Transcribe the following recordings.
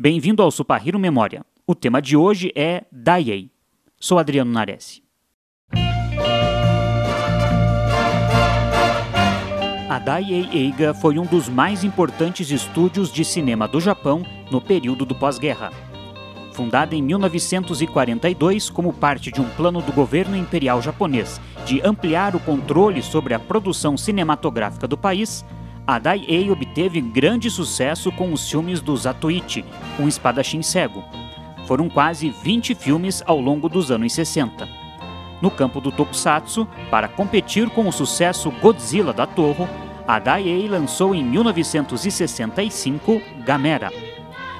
Bem-vindo ao Supahiro Memória. O tema de hoje é Daiei. Sou Adriano Nares. A Daiei Eiga foi um dos mais importantes estúdios de cinema do Japão no período do pós-guerra. Fundada em 1942 como parte de um plano do governo imperial japonês de ampliar o controle sobre a produção cinematográfica do país, a Dai-Ei obteve grande sucesso com os filmes do Zatoichi, um espadachim cego. Foram quase 20 filmes ao longo dos anos 60. No campo do tokusatsu, para competir com o sucesso Godzilla da Toho, a Dai-Ei lançou em 1965 Gamera.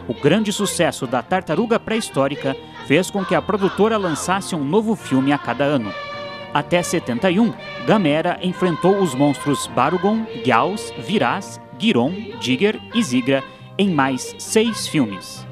O grande sucesso da Tartaruga Pré-Histórica fez com que a produtora lançasse um novo filme a cada ano. Até 71, Gamera enfrentou os monstros Barugon, Gyaos, Viraz, Giron, Digger e Zigra em mais seis filmes.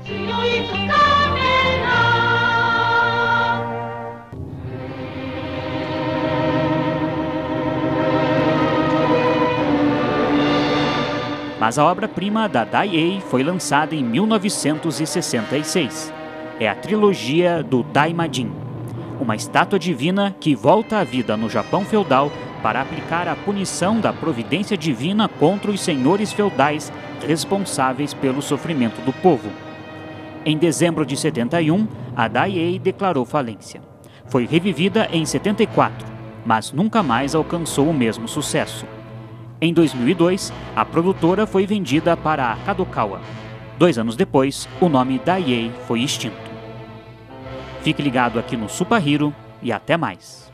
Mas a obra-prima da Dai-Ei foi lançada em 1966. É a trilogia do Daimajin, uma estátua divina que volta à vida no Japão feudal para aplicar a punição da providência divina contra os senhores feudais responsáveis pelo sofrimento do povo. Em dezembro de 71, a Daiei declarou falência. Foi revivida em 74, mas nunca mais alcançou o mesmo sucesso. Em 2002, a produtora foi vendida para a Kadokawa. Dois anos depois, o nome Daiei foi extinto. Fique ligado aqui no Super Hero e até mais.